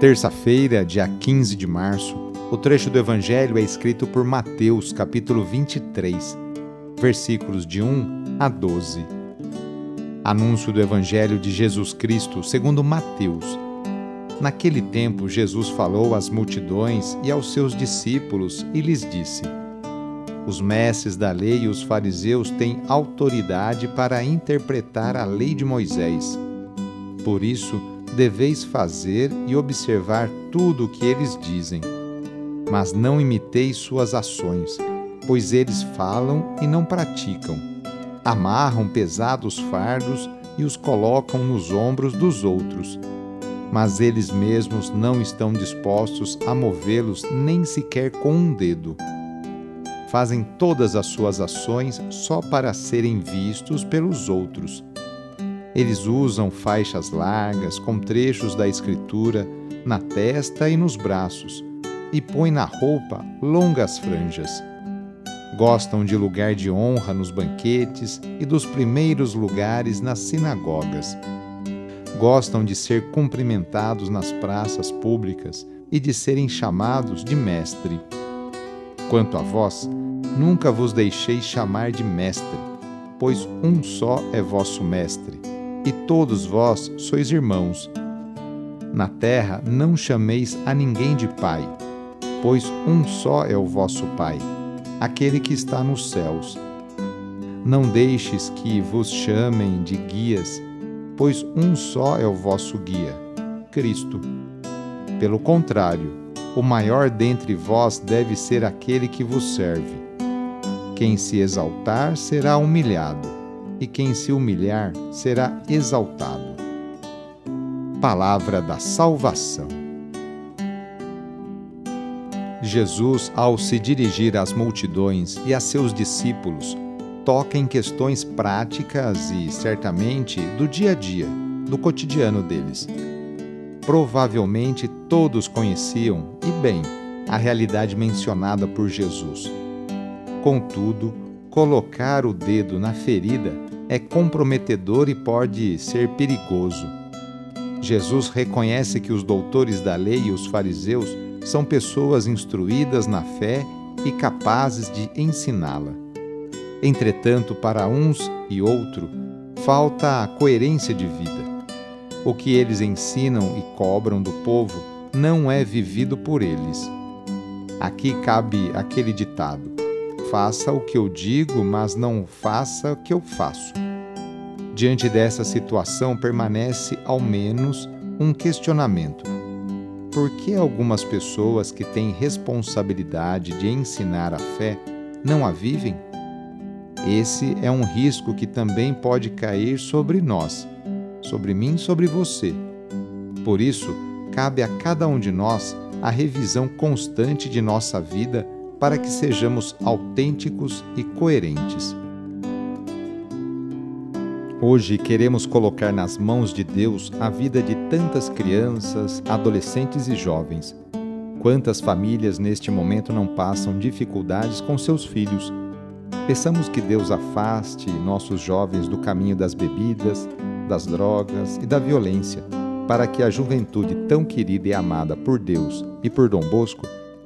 Terça-feira, dia 15 de março, o trecho do Evangelho é escrito por Mateus, capítulo 23, versículos de 1 a 12. Anúncio do Evangelho de Jesus Cristo segundo Mateus. Naquele tempo, Jesus falou às multidões e aos seus discípulos e lhes disse: Os mestres da lei e os fariseus têm autoridade para interpretar a lei de Moisés. Por isso, deveis fazer e observar tudo o que eles dizem. Mas não imiteis suas ações, pois eles falam e não praticam. Amarram pesados fardos e os colocam nos ombros dos outros. Mas eles mesmos não estão dispostos a movê-los nem sequer com um dedo. Fazem todas as suas ações só para serem vistos pelos outros eles usam faixas largas com trechos da Escritura na testa e nos braços e põem na roupa longas franjas. Gostam de lugar de honra nos banquetes e dos primeiros lugares nas sinagogas. Gostam de ser cumprimentados nas praças públicas e de serem chamados de mestre. Quanto a vós, nunca vos deixei chamar de mestre, pois um só é vosso mestre e todos vós sois irmãos. Na terra não chameis a ninguém de pai, pois um só é o vosso Pai, aquele que está nos céus. Não deixes que vos chamem de guias, pois um só é o vosso guia, Cristo. Pelo contrário, o maior dentre vós deve ser aquele que vos serve. Quem se exaltar será humilhado e quem se humilhar será exaltado. Palavra da Salvação. Jesus, ao se dirigir às multidões e a seus discípulos, toca em questões práticas e, certamente, do dia a dia, do cotidiano deles. Provavelmente todos conheciam, e bem, a realidade mencionada por Jesus. Contudo, colocar o dedo na ferida é comprometedor e pode ser perigoso. Jesus reconhece que os doutores da lei e os fariseus são pessoas instruídas na fé e capazes de ensiná-la. Entretanto, para uns e outro, falta a coerência de vida. O que eles ensinam e cobram do povo não é vivido por eles. Aqui cabe aquele ditado: faça o que eu digo, mas não faça o que eu faço. Diante dessa situação, permanece ao menos um questionamento. Por que algumas pessoas que têm responsabilidade de ensinar a fé não a vivem? Esse é um risco que também pode cair sobre nós, sobre mim, sobre você. Por isso, cabe a cada um de nós a revisão constante de nossa vida para que sejamos autênticos e coerentes. Hoje queremos colocar nas mãos de Deus a vida de tantas crianças, adolescentes e jovens. Quantas famílias neste momento não passam dificuldades com seus filhos? Peçamos que Deus afaste nossos jovens do caminho das bebidas, das drogas e da violência, para que a juventude tão querida e amada por Deus e por Dom Bosco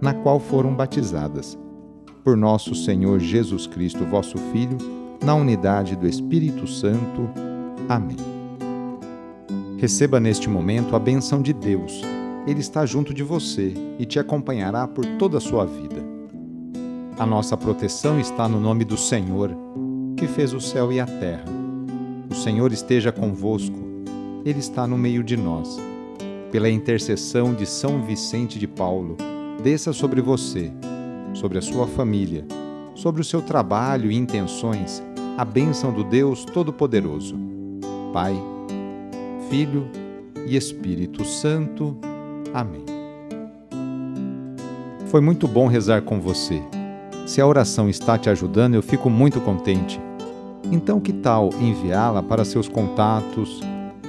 na qual foram batizadas. Por nosso Senhor Jesus Cristo, vosso Filho, na unidade do Espírito Santo. Amém. Receba neste momento a benção de Deus. Ele está junto de você e te acompanhará por toda a sua vida. A nossa proteção está no nome do Senhor, que fez o céu e a terra. O Senhor esteja convosco, Ele está no meio de nós. Pela intercessão de São Vicente de Paulo, desça sobre você, sobre a sua família, sobre o seu trabalho e intenções, a bênção do Deus Todo-Poderoso. Pai, Filho e Espírito Santo. Amém. Foi muito bom rezar com você. Se a oração está te ajudando, eu fico muito contente. Então, que tal enviá-la para seus contatos,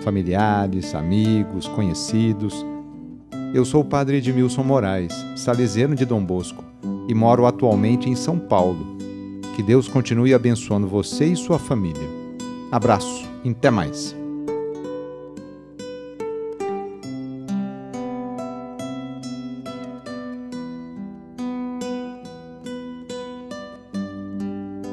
familiares, amigos, conhecidos? Eu sou o padre Edmilson Moraes, salesiano de Dom Bosco, e moro atualmente em São Paulo. Que Deus continue abençoando você e sua família. Abraço, até mais.